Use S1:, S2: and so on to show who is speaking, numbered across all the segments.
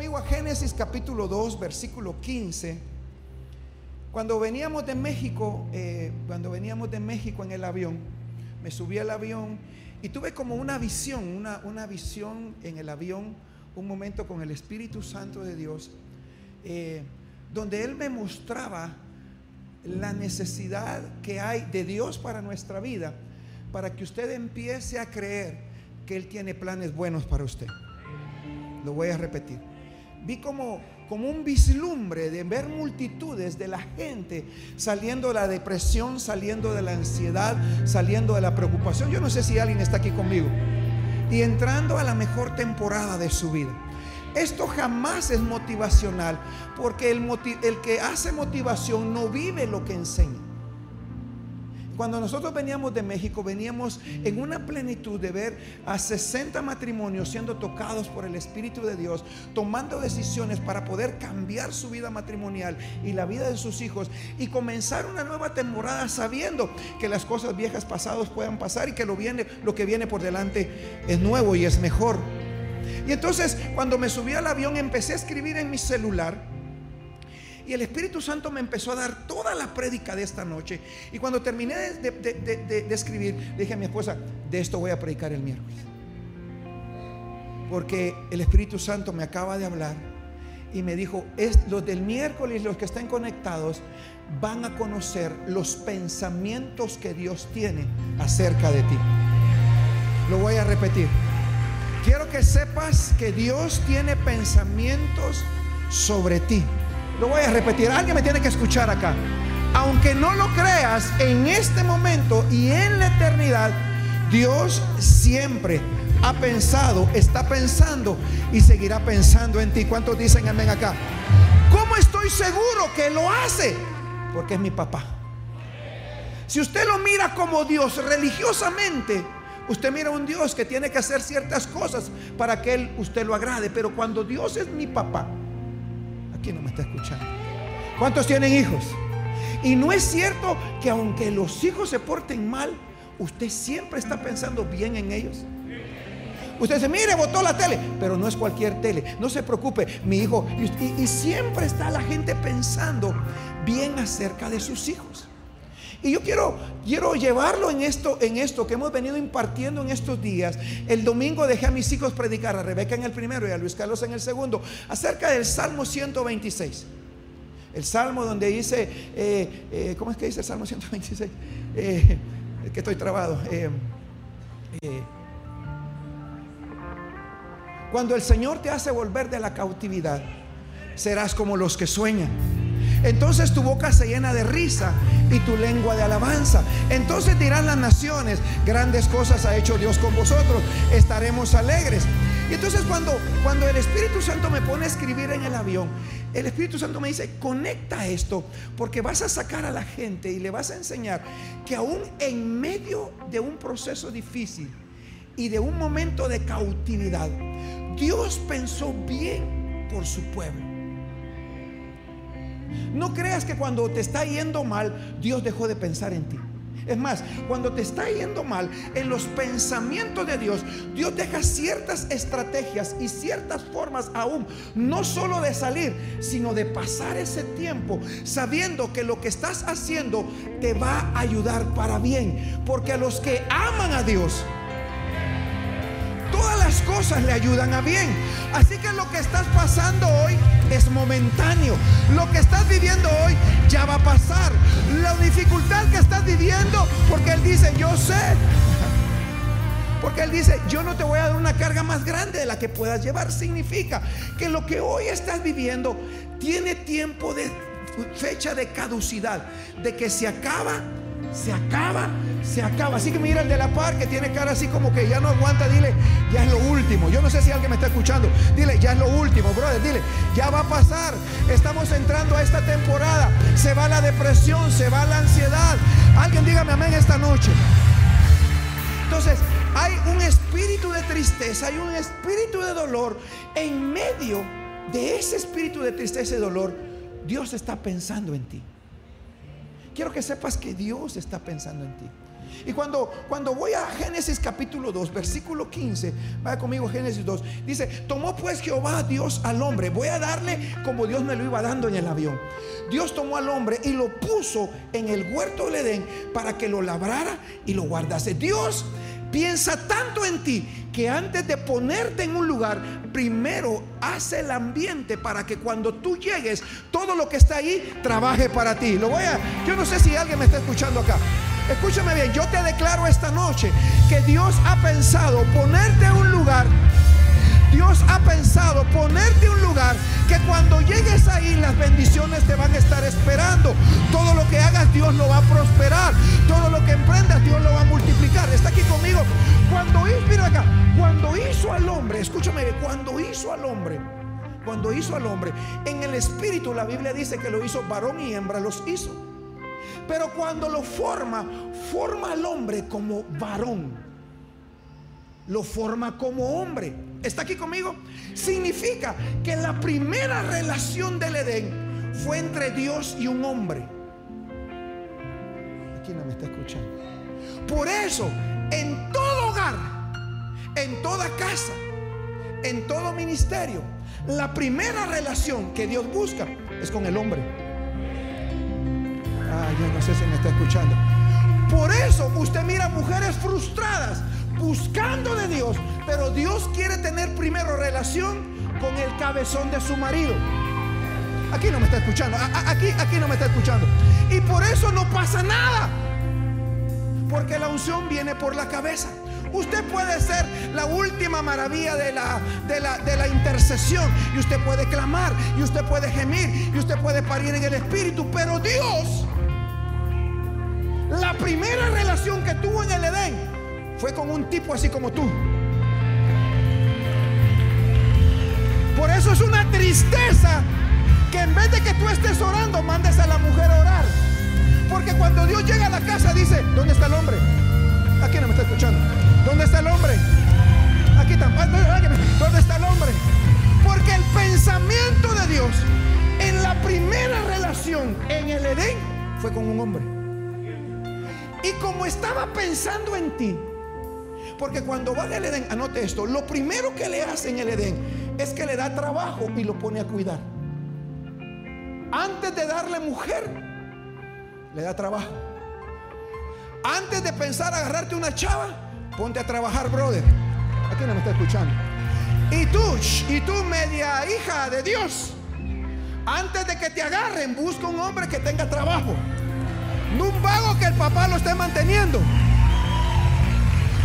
S1: conmigo a Génesis capítulo 2, versículo 15. Cuando veníamos de México, eh, cuando veníamos de México en el avión, me subí al avión y tuve como una visión, una, una visión en el avión, un momento con el Espíritu Santo de Dios, eh, donde Él me mostraba la necesidad que hay de Dios para nuestra vida, para que usted empiece a creer que Él tiene planes buenos para usted. Lo voy a repetir. Vi como, como un vislumbre de ver multitudes de la gente saliendo de la depresión, saliendo de la ansiedad, saliendo de la preocupación. Yo no sé si alguien está aquí conmigo. Y entrando a la mejor temporada de su vida. Esto jamás es motivacional, porque el, el, que hace motivación no vive lo que enseña. Cuando nosotros veníamos de México, veníamos en una plenitud de ver a 60 matrimonios siendo tocados por el Espíritu de Dios, tomando decisiones para poder cambiar su vida matrimonial y la vida de sus hijos y comenzar una nueva temporada sabiendo que las cosas viejas pasadas puedan pasar y que lo, viene, lo que viene por delante es nuevo y es mejor. Y entonces cuando me subí al avión empecé a escribir en mi celular. Y el Espíritu Santo me empezó a dar toda la prédica de esta noche. Y cuando terminé de, escribir, dije a mi esposa, de esto voy a predicar el miércoles. Porque el Espíritu Santo me acaba de hablar y me dijo, es, los del miércoles, los que están conectados, van a conocer los pensamientos que Dios tiene acerca de ti. Lo voy a repetir. Quiero que sepas que Dios tiene pensamientos sobre ti. Lo voy a repetir, alguien me tiene que escuchar acá. Aunque no lo creas, en este momento y en la eternidad, Dios siempre ha pensado, está pensando y seguirá pensando en ti. ¿Cuántos dicen amén acá? ¿Cómo estoy seguro que lo hace? Porque es mi papá. Si usted lo mira como Dios religiosamente, Usted mira a un Dios que tiene que hacer ciertas cosas para que él, usted lo agrade. Pero cuando Dios es mi papá, aquí no me está escuchando. ¿Cuántos tienen hijos? Y no es cierto que aunque los hijos se porten mal, usted siempre está pensando bien en ellos. Usted dice, mire, botó la tele, pero no es cualquier tele. No se preocupe, mi hijo. Y siempre está la gente pensando bien acerca de sus hijos. Y yo quiero, quiero llevarlo en esto, en esto que hemos venido impartiendo en estos días. El domingo dejé a mis hijos predicar, a Rebeca en el primero y a Luis Carlos en el segundo, acerca del Salmo 126. El Salmo donde dice, eh, eh, ¿cómo es que dice el Salmo 126? Eh, que estoy trabado. cuando el Señor te hace volver de la cautividad, serás como los que sueñan. Entonces tu boca se llena de risa y tu lengua de alabanza. Entonces dirán las naciones, grandes cosas ha hecho Dios con vosotros, estaremos alegres. Y entonces cuando, cuando el Espíritu Santo me pone a escribir en el avión, el Espíritu Santo me dice, conecta esto, porque vas a sacar a la gente y le vas a enseñar que aún en medio de un proceso difícil y de un momento de cautividad, Dios pensó bien por su pueblo. No creas que cuando te está yendo mal, Dios dejó de pensar en ti. Es más, cuando te está yendo mal, en los pensamientos de Dios, Dios deja ciertas estrategias y ciertas formas aún, no solo de salir, sino de pasar ese tiempo sabiendo que lo que estás haciendo te va a ayudar para bien. Porque a los que aman a Dios, cosas le ayudan a bien. Así que lo que estás pasando hoy es momentáneo. Lo que estás viviendo hoy ya va a pasar. La dificultad que estás viviendo, porque Él dice, yo sé. Porque Él dice, yo no te voy a dar una carga más grande de la que puedas llevar. Significa que lo que hoy estás viviendo tiene tiempo de fecha de caducidad, de que se acaba se acaba, se acaba. Así que mira el de la par que tiene cara así como que ya no aguanta, dile, ya es lo último. Yo no sé si alguien me está escuchando. Dile, ya es lo último, brother, dile, ya va a pasar. Estamos entrando a esta temporada. Se va la depresión, se va la ansiedad. Alguien dígame amén esta noche. Entonces, hay un espíritu de tristeza, hay un espíritu de dolor. En medio de ese espíritu de tristeza y dolor, Dios está pensando en ti quiero que sepas que Dios está pensando en ti. Y cuando, cuando voy a Génesis capítulo 2, versículo 15, vaya conmigo Génesis 2, dice, tomó pues Jehová Dios al hombre, voy a darle como Dios me lo iba dando en el avión. Dios tomó al hombre y lo puso en el huerto del Edén para que lo labrara y lo guardase. Dios piensa tanto en ti que antes de ponerte en un lugar, primero hace el ambiente para que cuando tú llegues, todo lo que está ahí trabaje para ti. Lo voy a, yo no sé si alguien me está escuchando acá. Escúchame bien, yo te declaro esta noche que Dios ha pensado ponerte en un lugar Dios ha pensado ponerte un lugar que cuando llegues ahí las bendiciones te van a estar esperando. Todo lo que hagas Dios lo va a prosperar. Todo lo que emprendas Dios lo va a multiplicar. Está aquí conmigo. Cuando hizo, acá, cuando hizo al hombre, escúchame, cuando hizo al hombre, cuando hizo al hombre, en el espíritu la Biblia dice que lo hizo varón y hembra los hizo. Pero cuando lo forma, forma al hombre como varón. Lo forma como hombre. ¿Está aquí conmigo? Significa que la primera relación del Edén fue entre Dios y un hombre. Aquí no me está escuchando. Por eso, en todo hogar, en toda casa, en todo ministerio, la primera relación que Dios busca es con el hombre. Ah, yo no sé si me está escuchando. Por eso usted mira mujeres frustradas buscando de Dios, pero Dios quiere tener primero relación con el cabezón de su marido. Aquí no me está escuchando, aquí, aquí no me está escuchando. Y por eso no pasa nada. Porque la unción viene por la cabeza. Usted puede ser la última maravilla de la, de, la, de la intercesión. Y usted puede clamar. Y usted puede gemir. Y usted puede parir en el espíritu. Pero Dios, la primera relación que tuvo en el Edén fue con un tipo así como tú. Por eso es una tristeza que en vez de que tú estés orando, mandes a la mujer a orar. Porque cuando Dios llega a la casa dice, ¿dónde está el hombre? Aquí no me está escuchando. ¿Dónde está el hombre? Aquí tampoco. ¿Dónde está el hombre? Porque el pensamiento de Dios en la primera relación en el Edén fue con un hombre. Y como estaba pensando en ti, porque cuando va al Edén, anote esto, lo primero que le hace en el Edén es que le da trabajo y lo pone a cuidar. Antes de darle mujer, le da trabajo. Antes de pensar agarrarte una chava, ponte a trabajar, brother. Aquí no me está escuchando. Y tú, y tú, media hija de Dios, antes de que te agarren, busca un hombre que tenga trabajo. No un vago que el papá lo esté manteniendo.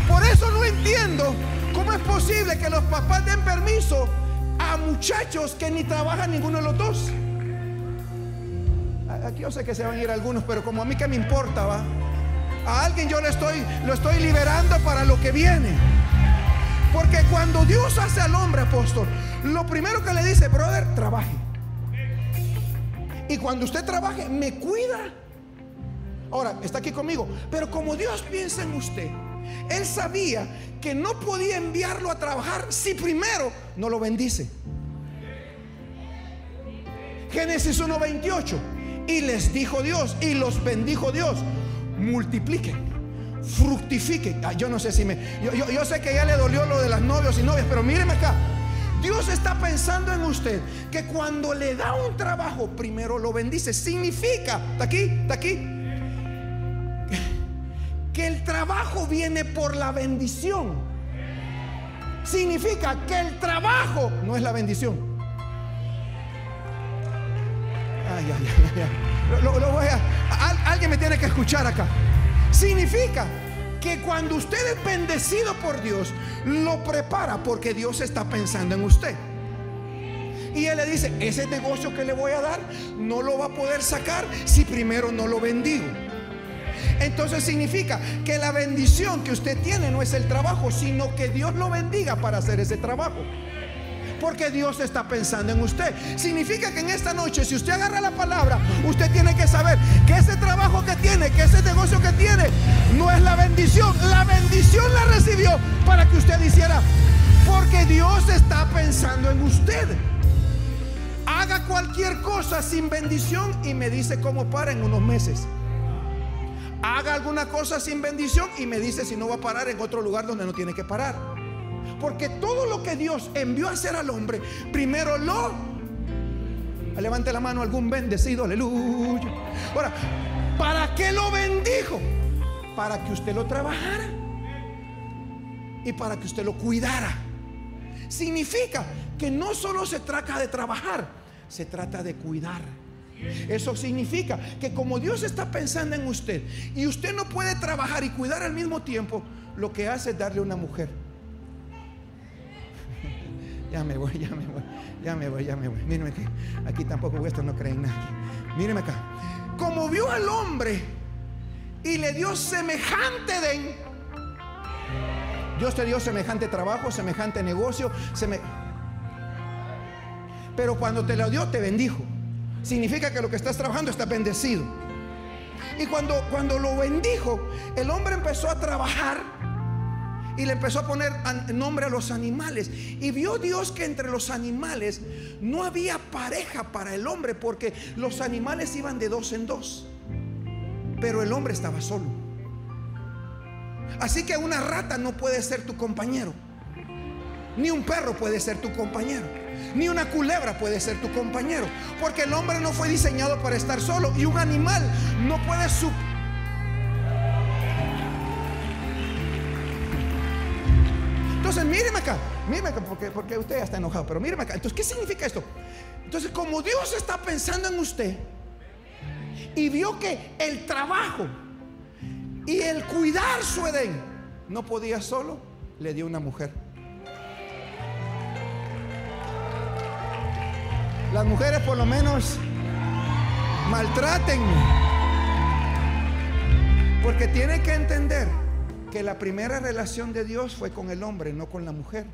S1: Por eso no entiendo cómo es posible que los papás den permiso a muchachos que ni trabajan ninguno de los dos. Aquí yo sé que se van a ir algunos, pero como a mí que me importa, va. A alguien yo le estoy, lo estoy liberando para lo que viene. Porque cuando Dios hace al hombre apóstol, lo primero que le dice, brother, trabaje. Y cuando usted trabaje, me cuida. Ahora, está aquí conmigo. Pero como Dios piensa en usted, él sabía que no podía enviarlo a trabajar si primero no lo bendice. Génesis 1:28. Y les dijo Dios, y los bendijo Dios, multipliquen, fructifiquen. Ah, yo no sé si me... Yo, sé que ya le dolió lo de las novios y novias, pero míreme acá. Dios está pensando en usted que cuando le da un trabajo, primero lo bendice. Significa, está aquí, está aquí, que el trabajo viene por la bendición. Significa que el trabajo no es la bendición. Ay, ay, ay, lo, voy a, alguien me tiene que escuchar acá. Significa que cuando usted es bendecido por Dios, lo prepara porque Dios está pensando en usted. Y él le dice, ese negocio que le voy a dar no lo va a poder sacar si primero no lo bendigo. Entonces significa que la bendición que usted tiene no es el trabajo, sino que Dios lo bendiga para hacer ese trabajo. Porque Dios está pensando en usted. Significa que en esta noche, si usted agarra la palabra, usted tiene que saber que ese trabajo que tiene, que ese negocio que tiene, no es la bendición. La bendición la recibió para que usted hiciera. Porque Dios está pensando en usted. Haga cualquier cosa sin bendición y me dice cómo para en unos meses. Haga alguna cosa sin bendición y me dice si no va a parar en otro lugar donde no tiene que parar. Porque todo lo que Dios envió a hacer al hombre, primero lo... Levante la mano algún bendecido, aleluya. Ahora, ¿para qué lo bendijo? Para que usted lo trabajara y para que usted lo cuidara. Significa que no solo se trata de trabajar, se trata de cuidar. Eso significa que como Dios está pensando en usted y usted no puede trabajar y cuidar al mismo tiempo, lo que hace es darle una mujer. ya me voy, ya me voy, ya me voy, ya me voy. Mírenme aquí, aquí tampoco esto no creen nada. Mírenme acá. Como vio al hombre y le dio semejante de Dios te dio semejante trabajo, semejante negocio, pero cuando te lo dio te bendijo significa que lo que estás trabajando está bendecido. Y cuando, cuando lo bendijo, el hombre empezó a trabajar y le empezó a poner nombre a los animales. Y vio Dios que entre los animales no había pareja para el hombre porque los animales iban de dos en dos. Pero el hombre estaba solo. Así que una rata no puede ser tu compañero. Ni un perro puede ser tu compañero. Ni una culebra puede ser tu compañero. Porque el hombre no fue diseñado para estar solo. Y un animal no puede su Entonces, míreme acá, míreme acá, porque, porque usted ya está enojado, pero míreme acá. Entonces, ¿qué significa esto? Entonces, como Dios está pensando en usted y vio que el trabajo y el cuidar su Edén no podía solo, le dio una mujer. Las mujeres por lo menos maltraten. Porque tiene que entender que la primera relación de Dios fue con el hombre, no con la mujer.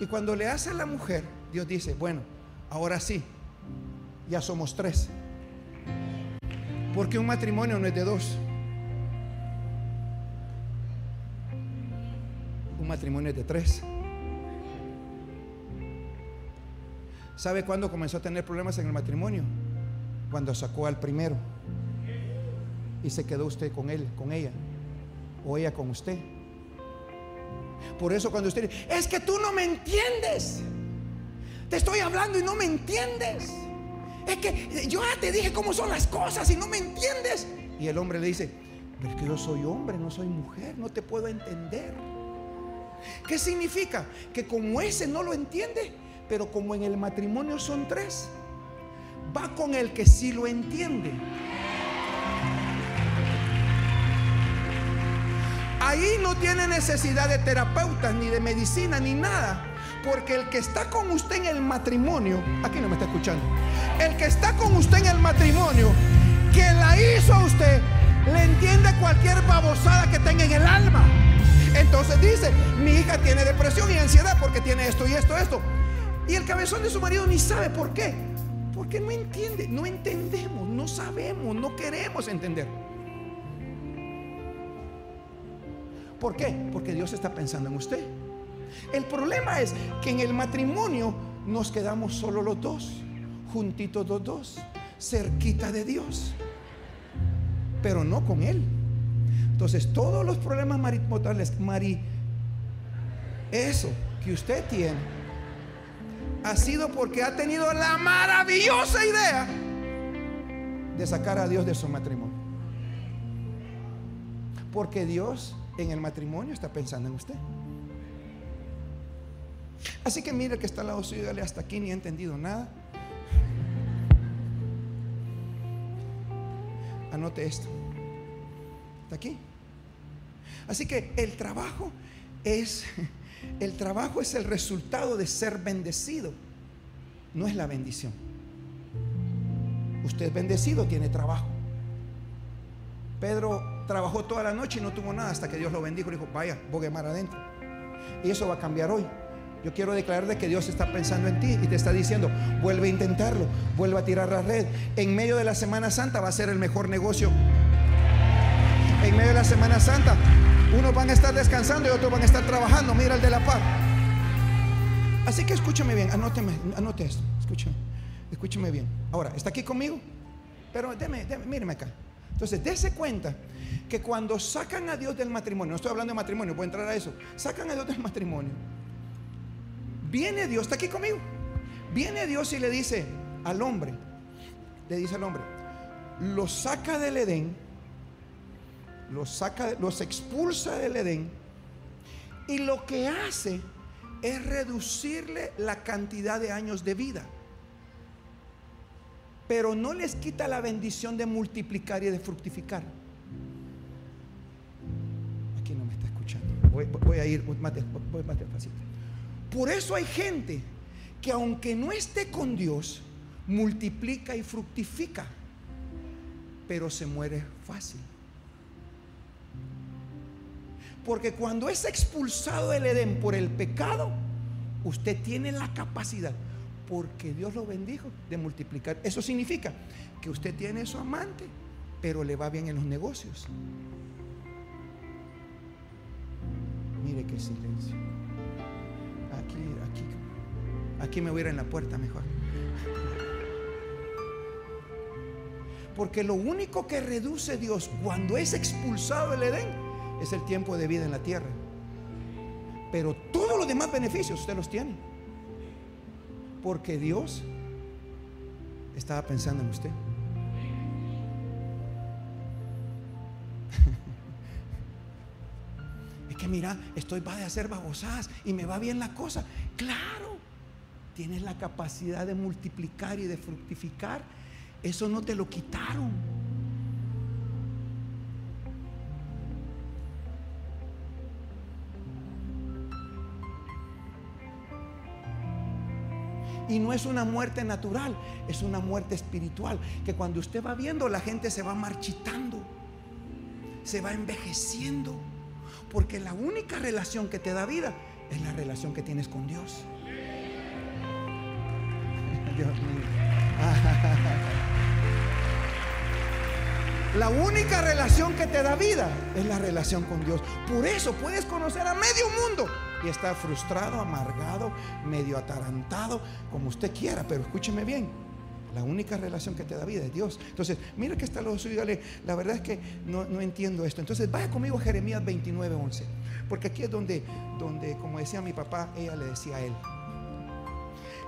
S1: Y cuando le hace a la mujer, Dios dice, bueno, ahora sí, ya somos tres. Porque un matrimonio no es de dos. Matrimonio de tres. ¿Sabe cuándo comenzó a tener problemas en el matrimonio? Cuando sacó al primero y se quedó usted con él, con ella, o ella con usted. Por eso cuando usted dice, es que tú no me entiendes, te estoy hablando y no me entiendes. Es que yo ya te dije cómo son las cosas y no me entiendes. Y el hombre le dice, pero es que yo soy hombre, no soy mujer, no te puedo entender. ¿Qué significa? Que como ese no lo entiende, pero como en el matrimonio son tres, va con el que sí lo entiende. Ahí no tiene necesidad de terapeutas, ni de medicina, ni nada. Porque el que está con usted en el matrimonio, aquí no me está escuchando, el que está con usted en el matrimonio, que la hizo a usted, le entiende cualquier babosada que tenga en el alma. Entonces dice, mi hija tiene depresión y ansiedad porque tiene esto y esto, esto. Y el cabezón de su marido ni sabe por qué. Porque no entiende, no entendemos, no sabemos, no queremos entender. ¿Por qué? Porque Dios está pensando en usted. El problema es que en el matrimonio nos quedamos solo los dos, juntitos los dos, cerquita de Dios, pero no con Él. Entonces, todos los problemas maritales, Mari, eso que usted tiene, ha sido porque ha tenido la maravillosa idea de sacar a Dios de su matrimonio. Porque Dios en el matrimonio está pensando en usted. Así que mire que está al lado suyo, dale hasta aquí ni ha entendido nada. Anote esto. Está aquí. Así que el trabajo es el trabajo es el resultado de ser bendecido, no es la bendición. Usted es bendecido, tiene trabajo. Pedro trabajó toda la noche y no tuvo nada hasta que Dios lo bendijo y dijo, vaya, bogue mar adentro. Y eso va a cambiar hoy. Yo quiero declarar de que Dios está pensando en ti y te está diciendo, vuelve a intentarlo, vuelve a tirar la red. En medio de la Semana Santa va a ser el mejor negocio en medio de la Semana Santa. Unos van a estar descansando y otros van a estar trabajando. Mira el de la paz. Así que escúchame bien, anóteme, anote esto, escúchame. Escúcheme bien. Ahora, ¿está aquí conmigo? Pero déme, déme, míreme acá. Entonces, dése cuenta que cuando sacan a Dios del matrimonio, no estoy hablando de matrimonio, a entrar a eso, sacan a Dios del matrimonio. Viene Dios, está aquí conmigo. Viene Dios y le dice al hombre, le dice al hombre, los saca del Edén, los saca, los expulsa del Edén y lo que hace es reducirle la cantidad de años de vida pero no les quita la bendición de multiplicar y de fructificar. Aquí no me está escuchando. Voy, a ir más, despacito. Por eso hay gente que aunque no esté con Dios, multiplica y fructifica, pero se muere fácil. Porque cuando es expulsado del Edén por el pecado, usted tiene la capacidad porque Dios lo bendijo de multiplicar. Eso significa que usted tiene su amante, pero le va bien en los negocios. Mire qué silencio. Aquí, aquí, aquí me voy a ir en la puerta mejor. Porque lo único que reduce Dios cuando es expulsado el Edén es el tiempo de vida en la tierra. Pero todos los demás beneficios usted los tiene. Porque Dios estaba pensando en usted. es que mira, estoy para de hacer babosadas y me va bien la cosa. Claro, tienes la capacidad de multiplicar y de fructificar. Eso no te lo quitaron. Y no es una muerte natural, es una muerte espiritual. Que cuando usted va viendo, la gente se va marchitando, se va envejeciendo. Porque la única relación que te da vida es la relación que tienes con Dios. Dios mío. La única relación que te da vida es la relación con Dios. Por eso puedes conocer a medio mundo y estar frustrado, amargado, medio atarantado, como usted quiera, pero escúcheme bien. La única relación que te da vida es Dios. Entonces, mira que está lo suyo, la verdad es que no, entiendo esto. Entonces, vaya conmigo Jeremías 29, 11. Porque aquí es donde, donde, como decía mi papá, ella le decía a él.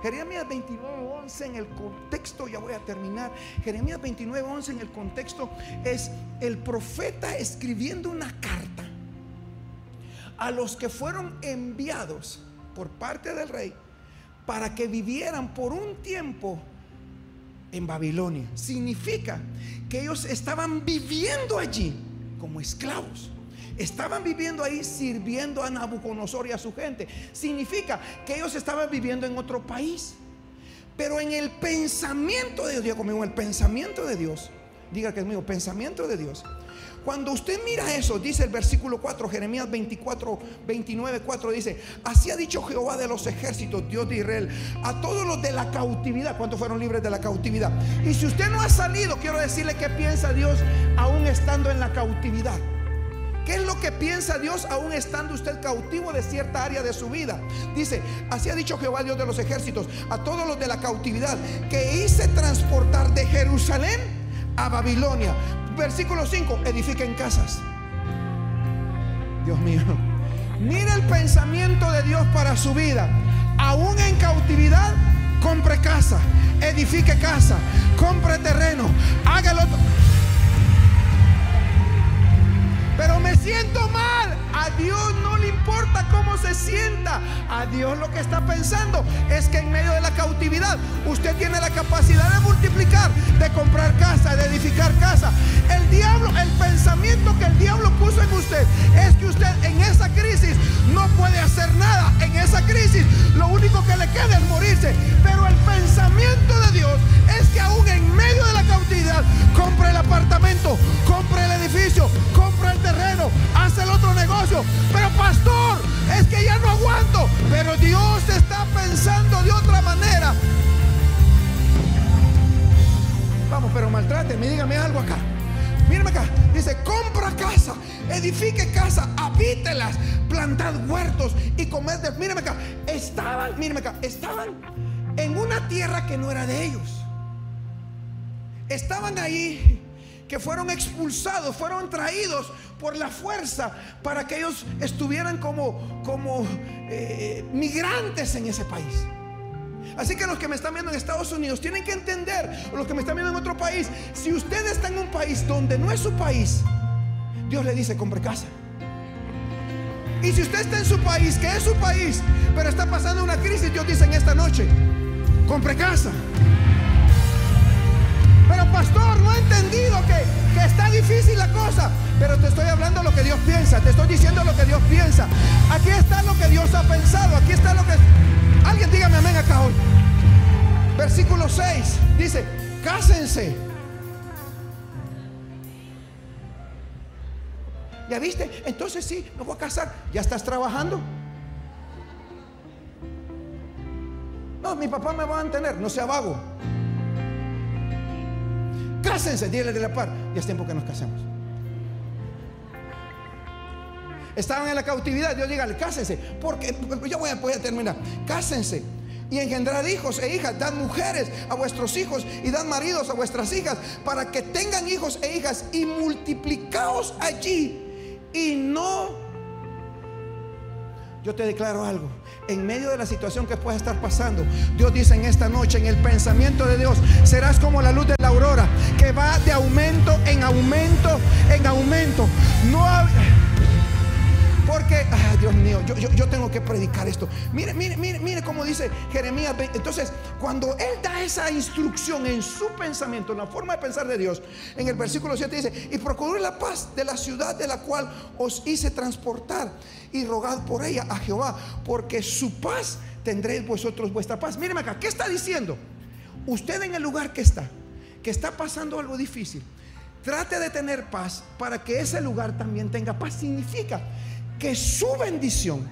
S1: Jeremías 29, 11 en el contexto, ya voy a terminar. Jeremías 29, 11 en el contexto es el profeta escribiendo una carta a los que fueron enviados por parte del rey para que vivieran por un tiempo en Babilonia. Significa que ellos estaban viviendo allí como esclavos. Estaban viviendo ahí sirviendo a Nabucodonosor y a su gente. Significa que ellos estaban viviendo en otro país. Pero en el pensamiento de Dios, diga conmigo, el pensamiento de Dios, diga que es mío, pensamiento de Dios cuando usted mira eso, dice el versículo 4, Jeremías 24, 29, 4, dice, así ha dicho Jehová de los ejércitos, Dios de Israel, a todos los de la cautividad, ¿cuántos fueron libres de la cautividad? Y si usted no ha salido, quiero decirle que piensa Dios aún estando en la cautividad. ¿Qué es lo que piensa Dios aún estando usted cautivo de cierta área de su vida? Dice, así ha dicho Jehová Dios de los ejércitos, a todos los de la cautividad, que hice transportar de Jerusalén a Babilonia Versículo 5, edifiquen casas. Dios mío. Mira el pensamiento de Dios para su vida. Aún en cautividad, compre casa, edifique casa, compre terreno, hágalo. Pero me siento mal. A Dios no le importa cómo se sienta. A Dios lo que está pensando es que en medio de la cautividad usted tiene la capacidad de multiplicar, de comprar casa, de edificar casa. El diablo, el pensamiento que el diablo puso en usted es que usted en esa crisis no puede hacer nada. En esa crisis lo único que le queda es morirse. Pero el pensamiento de Dios es que aún en medio de la cautividad compre el apartamento, compre el edificio, compre el terreno, hace el otro negocio. Pero pastor, es que ya no aguanto. Pero Dios está pensando de otra manera. Vamos, pero maltráteme, dígame algo acá. Mírame acá, dice, compra casa, edifique casa, habítelas, plantad huertos y comed. Mírame acá, estaban, mírame acá, estaban en una tierra que no era de ellos. Estaban ahí que fueron expulsados, fueron traídos por la fuerza para que ellos estuvieran como, como eh, migrantes en ese país. Así que los que me están viendo en Estados Unidos tienen que entender, los que me están viendo en otro país, si usted está en un país donde no es su país, Dios le dice, compre casa. Y si usted está en su país, que es su país, pero está pasando una crisis, Dios dice en esta noche, compre casa. Pero pastor, no he entendido que, que, está difícil la cosa. Pero te estoy hablando lo que Dios piensa. Te estoy diciendo lo que Dios piensa. Aquí está lo que Dios ha pensado. Aquí está lo que... Alguien dígame amén acá hoy. Versículo 6 dice, cásense. ¿Ya viste? Entonces sí, me voy a casar. ¿Ya estás trabajando? No, mi papá me va a mantener, no sea vago. Cásense, dile de la par. Ya es tiempo que nos casemos. Estaban en la cautividad. Dios dígale, cásense. Porque yo voy a, terminar. Cásense y engendrar hijos e hijas. Dan mujeres a vuestros hijos y dan maridos a vuestras hijas para que tengan hijos e hijas y multiplicaos allí y no. Yo te declaro algo. En medio de la situación que pueda estar pasando, Dios dice en esta noche, en el pensamiento de Dios, serás como la luz de la aurora, que va de aumento en aumento, en aumento. No porque, ay Dios mío, yo, yo, tengo que predicar esto. Mire, mire, mire, mire cómo dice Jeremías. Entonces, cuando Él da esa instrucción en su pensamiento, en la forma de pensar de Dios, en el versículo 7 dice, y procuré la paz de la ciudad de la cual os hice transportar y rogad por ella a Jehová, porque su paz tendréis vosotros vuestra paz. Míreme acá, ¿qué está diciendo? Usted en el lugar que está, que está pasando algo difícil, trate de tener paz para que ese lugar también tenga paz. Significa que su bendición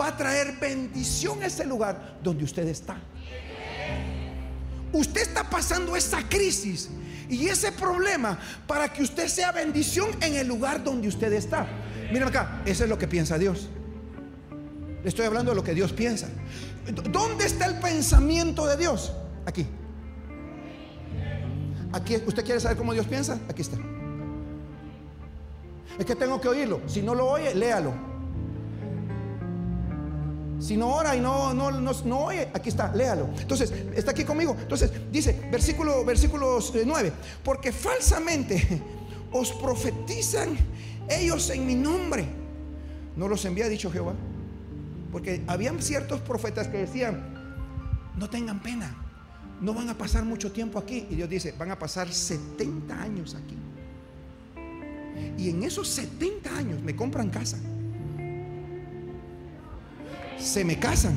S1: va a traer bendición a ese lugar donde usted está. Usted está pasando esa crisis y ese problema para que usted sea bendición en el lugar donde usted está. Miren acá, eso es lo que piensa Dios. Le estoy hablando de lo que Dios piensa. ¿Dónde está el pensamiento de Dios? Aquí. Aquí, ¿usted quiere saber cómo Dios piensa? Aquí está. Es que tengo que oírlo. Si no lo oye, léalo. Si no ora y no, no, no, oye, aquí está, léalo. Entonces, está aquí conmigo. Entonces, dice, versículo, versículos 9, eh, porque falsamente os profetizan ellos en mi nombre. No los envía, dicho Jehová. Porque habían ciertos profetas que decían, no tengan pena, no van a pasar mucho tiempo aquí. Y Dios dice, van a pasar 70 años aquí. Y en esos 70 años me compran casa. Se me casan.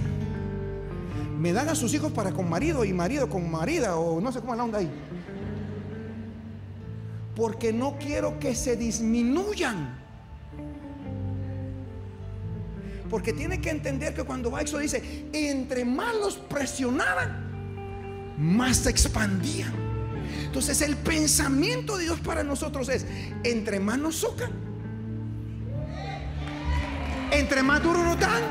S1: Me dan a sus hijos para con marido y marido con marida o no sé cómo es la onda ahí. Porque no quiero que se disminuyan. Porque tiene que entender que cuando eso dice, entre más los presionaban, más se expandían. Entonces el pensamiento de Dios para nosotros es, entre más nos socan, entre más duro nos dan.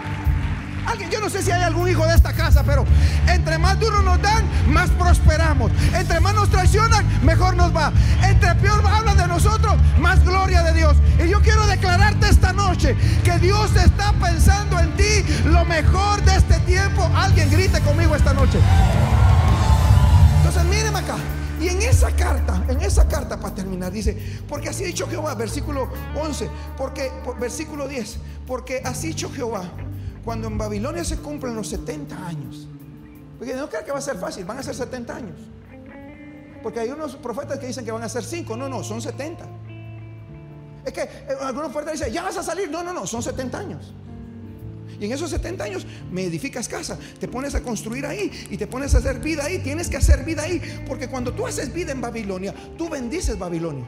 S1: Alguien, yo no sé si hay algún hijo de esta casa, pero entre más duro nos dan, más prosperamos. Entre más nos traicionan, mejor nos va. Entre peor hablan de nosotros, más gloria de Dios. Y yo quiero declararte esta noche que Dios está pensando en ti lo mejor de este tiempo. Alguien grite conmigo esta noche. Entonces, mírenme acá. Y en esa carta, en esa carta para terminar, dice, porque así ha dicho Jehová, versículo 11, porque, versículo 10, porque así ha dicho Jehová, cuando en Babilonia se cumplen los 70 años, porque no creo que va a ser fácil, van a ser 70 años. Porque hay unos profetas que dicen que van a ser 5, no, no, son 70. Es que eh, algunos profetas dicen, ya vas a salir, no, no, no, son 70 años. Y en esos 70 años me edificas casa, te pones a construir ahí y te pones a hacer vida ahí. Tienes que hacer vida ahí, porque cuando tú haces vida en Babilonia, tú bendices Babilonia.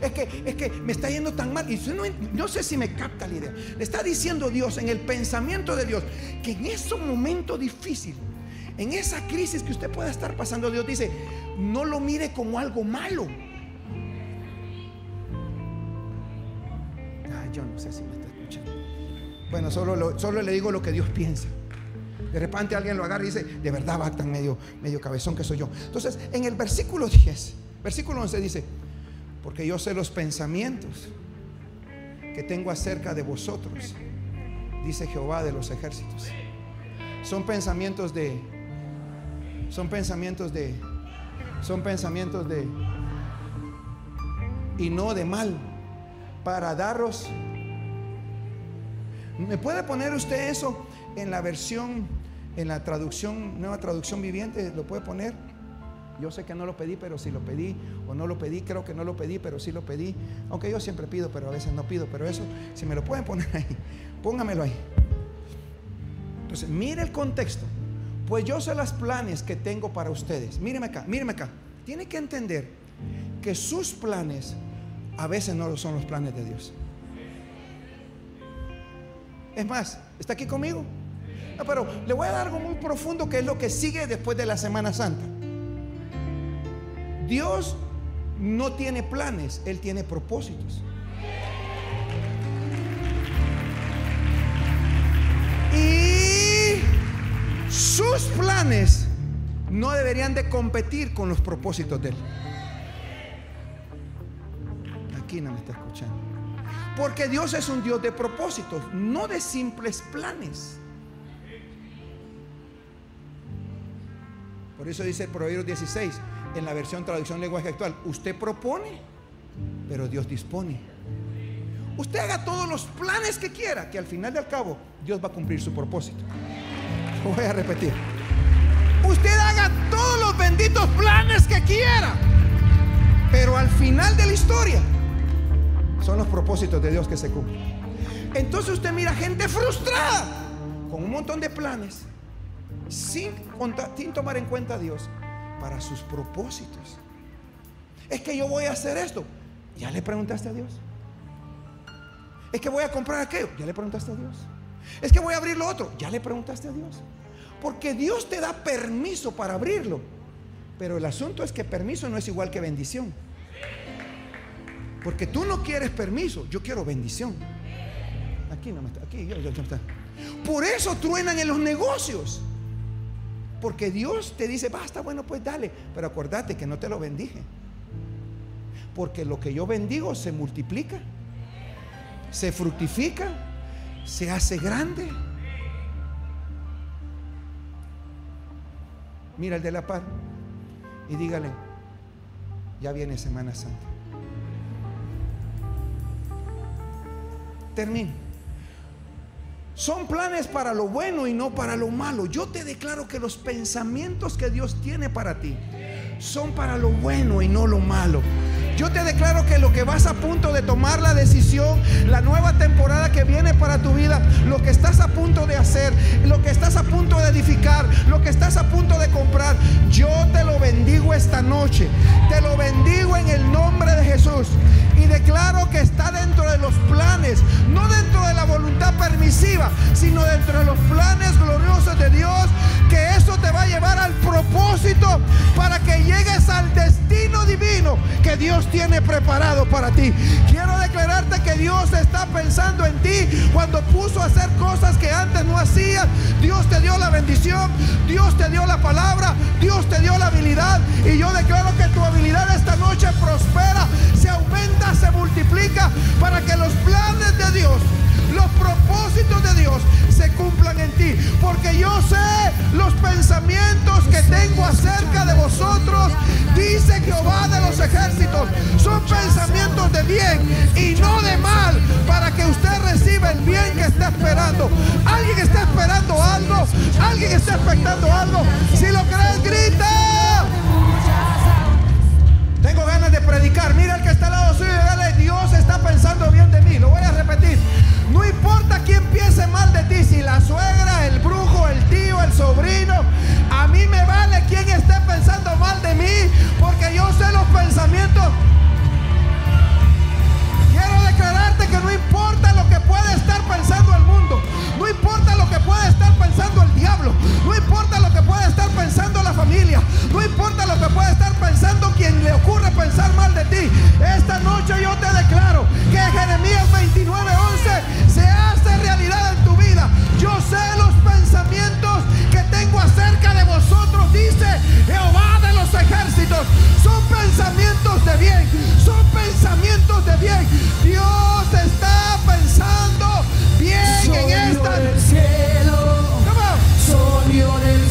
S1: Es que, es que me está yendo tan mal. Y no, no sé si me capta la idea. Le está diciendo Dios en el pensamiento de Dios que en ese momento difícil, en esa crisis que usted pueda estar pasando, Dios dice, no lo mire como algo malo yo no sé si me está escuchando. Bueno, solo, solo le digo lo que Dios piensa. De repente alguien lo agarra y dice, de verdad va tan medio, medio cabezón que soy yo. Entonces, en el versículo 10, versículo 11 dice, porque yo sé los pensamientos que tengo acerca de vosotros, dice Jehová de los ejércitos. Son pensamientos de, son pensamientos de, son pensamientos de, y no de mal, para daros. ¿Me puede poner usted eso en la versión, en la traducción, nueva traducción viviente? ¿Lo puede poner? Yo sé que no lo pedí, pero si lo pedí o no lo pedí, creo que no lo pedí, pero sí lo pedí. Aunque yo siempre pido, pero a veces no pido. Pero eso, si me lo pueden poner ahí, póngamelo ahí. Entonces, mire el contexto. Pues yo sé los planes que tengo para ustedes. Míreme acá, míreme acá. Tiene que entender que sus planes a veces no son los planes de Dios. Es más, ¿está aquí conmigo? No, pero le voy a dar algo muy profundo que es lo que sigue después de la Semana Santa. Dios no tiene planes, Él tiene propósitos. Y sus planes no deberían de competir con los propósitos de Él. Me está escuchando. Porque Dios es un Dios de propósitos, no de simples planes. Por eso dice el Proverbios 16, en la versión traducción lenguaje actual, usted propone, pero Dios dispone. Usted haga todos los planes que quiera, que al final del cabo Dios va a cumplir su propósito. Voy a repetir. Usted haga todos los benditos planes que quiera, pero al final de la historia son los propósitos de Dios que se cumplen. Entonces usted mira gente frustrada con un montón de planes, sin, sin tomar en cuenta a Dios para sus propósitos. Es que yo voy a hacer esto. ¿Ya le preguntaste a Dios? Es que voy a comprar aquello. ¿Ya le preguntaste a Dios? Es que voy a abrir lo otro. ¿Ya le preguntaste a Dios? Porque Dios te da permiso para abrirlo. Pero el asunto es que permiso no es igual que bendición. Porque tú no quieres permiso, yo quiero bendición. Aquí no me está, aquí yo, yo, está. Por eso truenan en los negocios. Porque Dios te dice, basta, bueno, pues dale. Pero acuérdate que no te lo bendije. Porque lo que yo bendigo se multiplica, se fructifica, se hace grande. Mira el de la par y dígale, ya viene Semana Santa. Termino. Son planes para lo bueno y no para lo malo. Yo te declaro que los pensamientos que Dios tiene para ti son para lo bueno y no lo malo. Yo te declaro que lo que vas a punto de tomar la decisión, la nueva temporada que viene para tu vida, lo que estás a punto de hacer, lo que estás a punto de edificar, lo que estás a punto de comprar, yo te lo bendigo esta noche. Te lo bendigo en el nombre de Jesús. Y declaro que está dentro de los planes, no dentro de la voluntad permisiva, sino dentro de los planes gloriosos de Dios, que eso te va a llevar al propósito para que llegues al destino divino que Dios tiene preparado para ti. Quiero declararte que Dios está pensando en ti cuando puso a hacer cosas que antes no hacías. Dios te dio la bendición, Dios te dio la palabra, Dios te dio la habilidad. Y yo declaro que tu habilidad esta noche prospera, se aumenta, se multiplica para que los planes de Dios los propósitos de Dios se cumplan en ti. Porque yo sé los pensamientos que tengo acerca de vosotros, dice Jehová Son pensamientos de bien y no de mal, para que usted reciba el bien que está esperando. Alguien está esperando algo, alguien está expectando algo. Si lo crees, grita. Tengo ganas de predicar. Mira el que está al lado suyo Dios está pensando bien de mí. Lo voy a repetir. No importa quién piense mal de ti, si la suegra, el brujo, el tío, el sobrino. A mí me vale quien esté pensando mal de mí, porque yo sé los pensamientos declararte que no importa lo que pueda estar pensando el mundo, no importa lo que pueda estar pensando el diablo, no importa lo que pueda estar pensando la familia, no importa lo que pueda estar pensando quien le ocurre pensar mal de ti. Esta noche yo te declaro que Jeremías 29:11 se hace realidad en tu vida yo sé los pensamientos que tengo acerca de vosotros, dice Jehová de los ejércitos. Son pensamientos de bien, son pensamientos de bien. Dios está pensando bien en esta... Del cielo, Soy del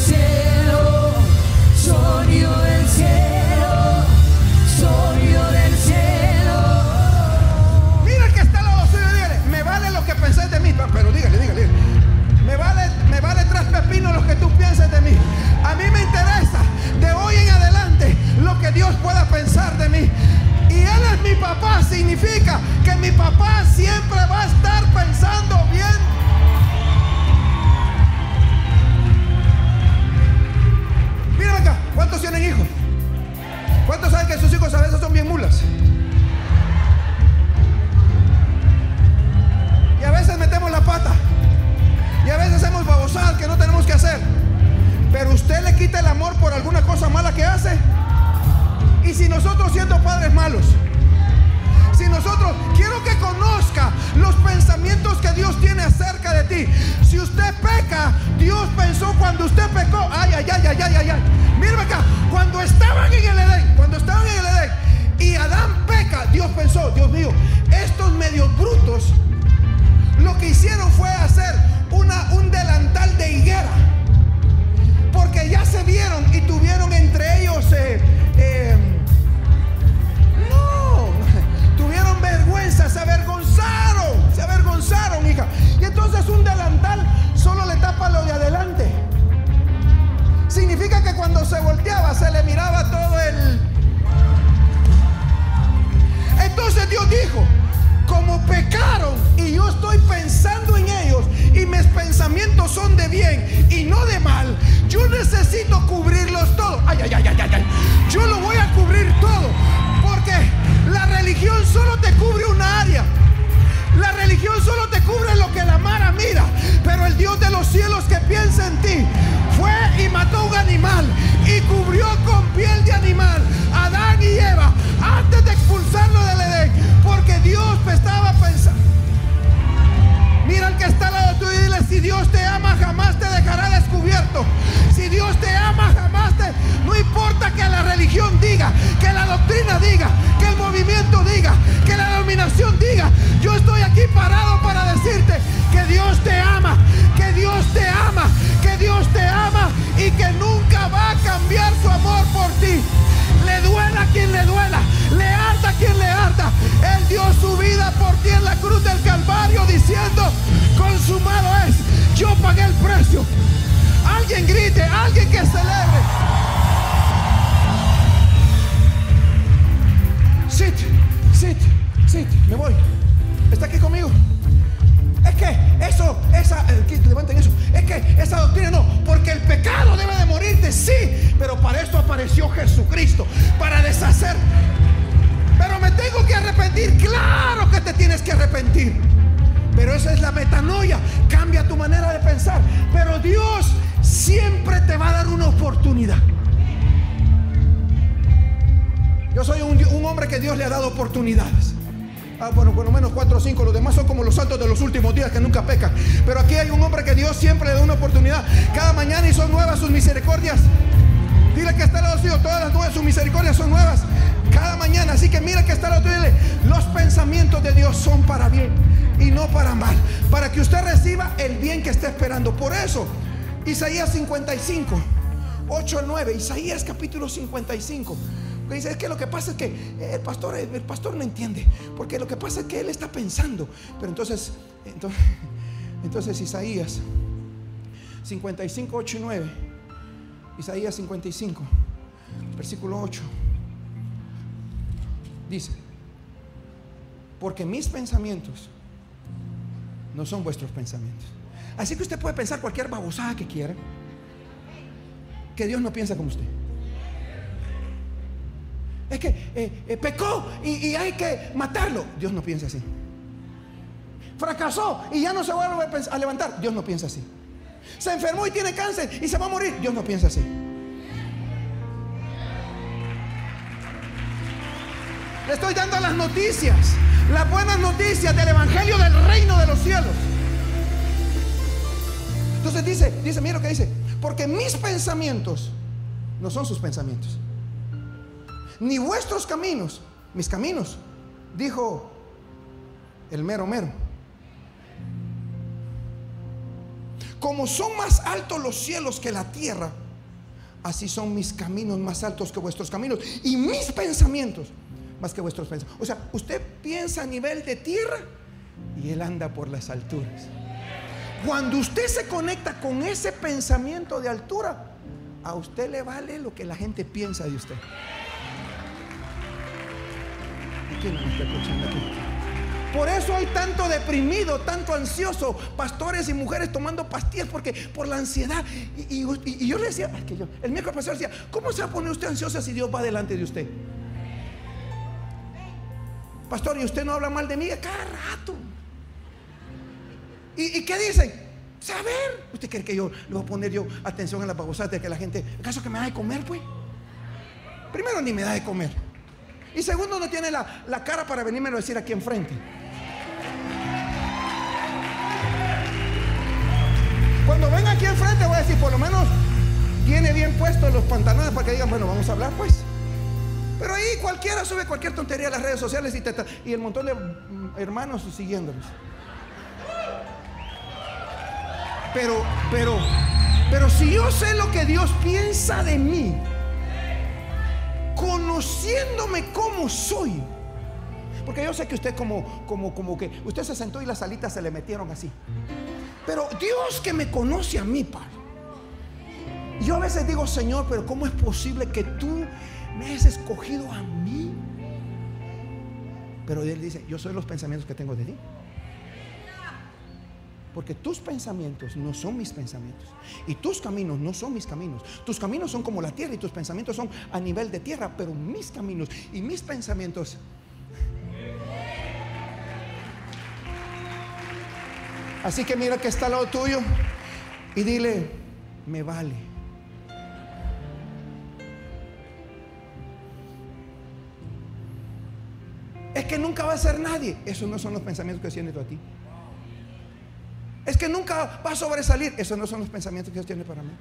S1: repino lo que tú pienses de mí. A mí me interesa de hoy en adelante lo que Dios pueda pensar de mí. Y Él es mi papá, significa que mi papá siempre va a estar pensando bien Si Dios te ama jamás te... No importa que la religión diga, que la doctrina diga, que el movimiento diga, que la dominación diga. Yo estoy aquí parado para decirte que Dios te ama, que Dios te ama, que Dios te ama y que nunca va a cambiar su amor por ti. Le duela quien le duela, le arda a quien le arda. Él dio su vida por ti en la cruz del Calvario diciendo, consumado es, yo pagué el precio. Alguien grite, alguien que celebre. Sit, sit, sit, me voy. ¿Está aquí conmigo? Es que eso, esa, eh, levanten eso. Es que esa doctrina no, porque el pecado debe de morirte, sí, pero para esto apareció Jesucristo, para deshacer. Pero me tengo que arrepentir, claro que te tienes que arrepentir. Pero esa es la metanoia, cambia tu manera de pensar. Pero Dios siempre te va a dar una oportunidad. Yo soy un, hombre que Dios le ha dado oportunidades. Ah, bueno, por menos cuatro o cinco. Los demás son como los santos de los últimos días que nunca pecan. Pero aquí hay un hombre que Dios siempre le da una oportunidad. Cada mañana y son nuevas sus misericordias. Dile que está al lado tuyo. Todas las nuevas sus misericordias son nuevas. Cada mañana. Así que mira que está al lado tuyo. Dile, los pensamientos de Dios son para bien y no para mal. Para que usted reciba el bien que está esperando. Por eso, Isaías 55, 8 al 9. Isaías capítulo 55 dice, es que lo que pasa es que el pastor, el pastor no entiende, porque lo que pasa es que él está pensando. Pero entonces, entonces, entonces Isaías 55, 8 y 9, Isaías 55, versículo 8, dice, porque mis pensamientos no son vuestros pensamientos. Así que usted puede pensar cualquier babosada que quiera, que Dios no piensa como usted es que eh, eh, pecó y, hay que matarlo. Dios no piensa así. Fracasó y ya no se vuelve a levantar. Dios no piensa así. Se enfermó y tiene cáncer y se va a morir. Dios no piensa así. Le estoy dando las noticias, las buenas noticias del Evangelio del reino de los cielos. Entonces dice, dice, mira lo que dice, porque mis pensamientos no son sus pensamientos ni vuestros caminos, mis caminos, dijo el mero mero. Como son más altos los cielos que la tierra, así son mis caminos más altos que vuestros caminos y mis pensamientos más que vuestros pensamientos. O sea, usted piensa a nivel de tierra y él anda por las alturas. Cuando usted se conecta con ese pensamiento de altura, a usted le vale lo que la gente piensa de usted. Por eso hay tanto deprimido, tanto ansioso, pastores y mujeres tomando pastillas porque por la ansiedad. Y, yo le decía, que yo, el miércoles pastor decía, ¿cómo se va a poner usted ansiosa si Dios va delante de usted? Pastor, y usted no habla mal de mí cada rato. ¿Y, qué dicen? Saber. ¿Usted cree que yo le voy a poner yo atención a la babosada de que la gente, ¿acaso que me da de comer, pues? Primero, ni me da de comer. Y segundo, no tiene la, la cara para venirme a decir aquí enfrente. Cuando venga aquí enfrente voy a decir, por lo menos tiene bien puestos los pantalones para que digan, bueno, vamos a hablar pues. Pero ahí cualquiera sube cualquier tontería a las redes sociales y, el montón de mm, hermanos siguiéndolos. Pero, pero, pero si yo sé lo que Dios piensa de mí, conociéndome como soy, porque yo sé que usted como, como, como que usted se sentó y las alitas se le metieron así. Pero Dios que me conoce a mí, Padre. Yo a veces digo, Señor, pero ¿cómo es posible que tú me hayas escogido a mí? Pero Él dice, yo soy los pensamientos que tengo de ti. Porque tus pensamientos no son mis pensamientos. Y tus caminos no son mis caminos. Tus caminos son como la tierra y tus pensamientos son a nivel de tierra. Pero mis caminos y mis pensamientos Así que mira que está al lado tuyo y dile, me vale. Es que nunca va a ser nadie. Esos no son los pensamientos que tiene a ti. Es que nunca va a sobresalir. Esos no son los pensamientos que Dios tiene para mí.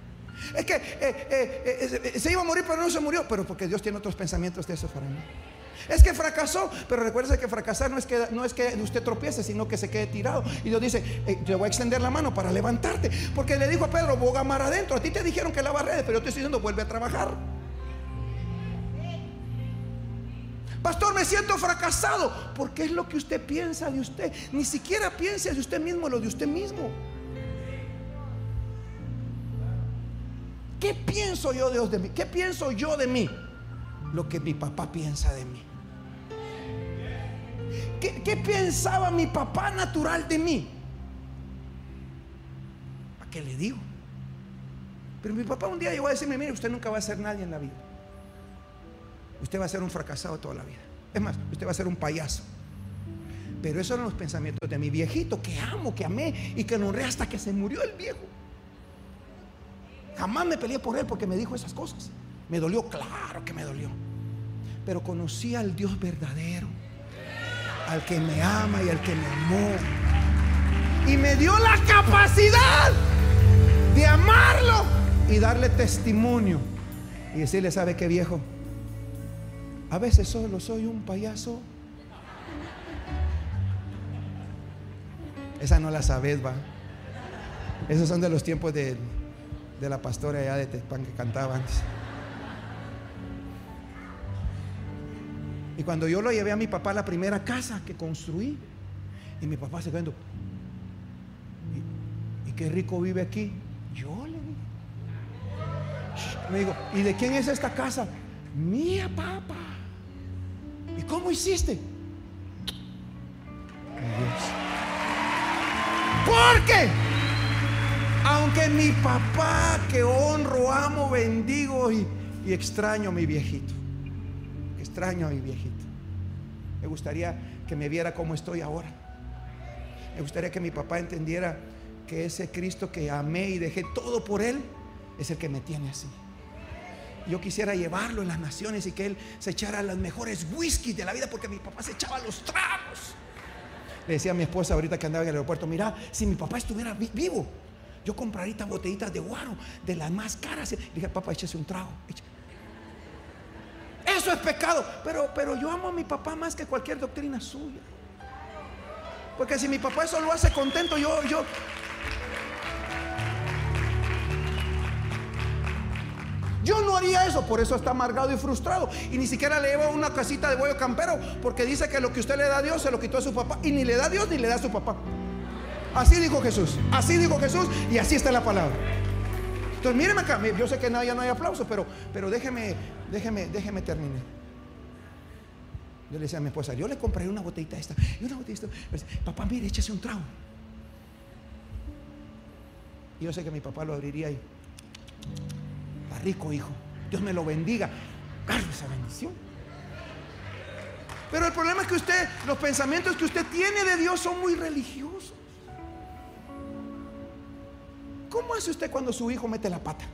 S1: Es que eh, eh, eh, se iba a morir, pero no se murió. Pero porque Dios tiene otros pensamientos de eso para mí. Es que fracasó, pero recuerde que fracasar no es que, no es que usted tropiece, sino que se quede tirado. Y Dios dice, yo voy a extender la mano para levantarte. Porque le dijo a Pedro, boga mar adentro. A ti te dijeron que lava redes, pero yo te estoy diciendo, vuelve a trabajar. Pastor, me siento fracasado. Porque es lo que usted piensa de usted. Ni siquiera piense de usted mismo lo de usted mismo. ¿Qué pienso yo Dios de mí? ¿Qué pienso yo de mí? Lo que mi papá piensa de mí. ¿Qué, pensaba mi papá natural de mí? ¿A qué le digo? Pero mi papá un día llegó a decirme, mire, usted nunca va a ser nadie en la vida. Usted va a ser un fracasado toda la vida. Es más, usted va a ser un payaso. Pero esos eran los pensamientos de mi viejito que amo, que amé y que honré hasta que se murió el viejo. Jamás me peleé por él porque me dijo esas cosas. Me dolió, claro que me dolió. Pero conocí al Dios verdadero al que me ama y al que me amó. Y me dio la capacidad de amarlo y darle testimonio. Y decirle, ¿sabe qué viejo? A veces solo soy un payaso. Esa no la sabes, va. Esos son de los tiempos de, de la pastora allá de Tepán que cantaba antes. Y cuando yo lo llevé a mi papá la primera casa que construí, y mi papá se quedó, ¿y, qué rico vive aquí? Yo le dije. Me digo, ¿y de quién es esta casa? Mía, papá. ¿Y cómo hiciste? Dios. Porque, aunque mi papá que honro, amo, bendigo y, y extraño a mi viejito extraño a mi viejito. Me gustaría que me viera como estoy ahora. Me gustaría que mi papá entendiera que ese Cristo que amé y dejé todo por él es el que me tiene así. Yo quisiera llevarlo en las naciones y que él se echara las mejores whisky de la vida porque mi papá se echaba los tragos. Le decía a mi esposa ahorita que andaba en el aeropuerto, mira, si mi papá estuviera vivo, yo compraría botellitas de guaro, de las más caras. Le dije, papá, échese un trago. Eso es pecado. Pero, pero yo amo a mi papá más que cualquier doctrina suya. Porque si mi papá eso lo hace contento, yo, yo, Yo no haría eso, por eso está amargado y frustrado. Y ni siquiera le lleva una casita de bollo campero, porque dice que lo que usted le da a Dios se lo quitó a su papá. Y ni le da a Dios ni le da a su papá. Así dijo Jesús. Así dijo Jesús y así está la palabra. Entonces, míreme acá, yo sé que no, ya no hay aplauso, pero, pero déjeme, déjeme, déjeme terminar. Yo le decía a mi esposa, yo le compré una botellita esta y una botellita. Papá, mire, échese un trago. Y yo sé que mi papá lo abriría ahí. Rico, hijo. Dios me lo bendiga. Agarre esa bendición. Pero el problema es que usted, los pensamientos que usted tiene de Dios son muy religiosos. ¿Cómo hace usted cuando su hijo mete la pata?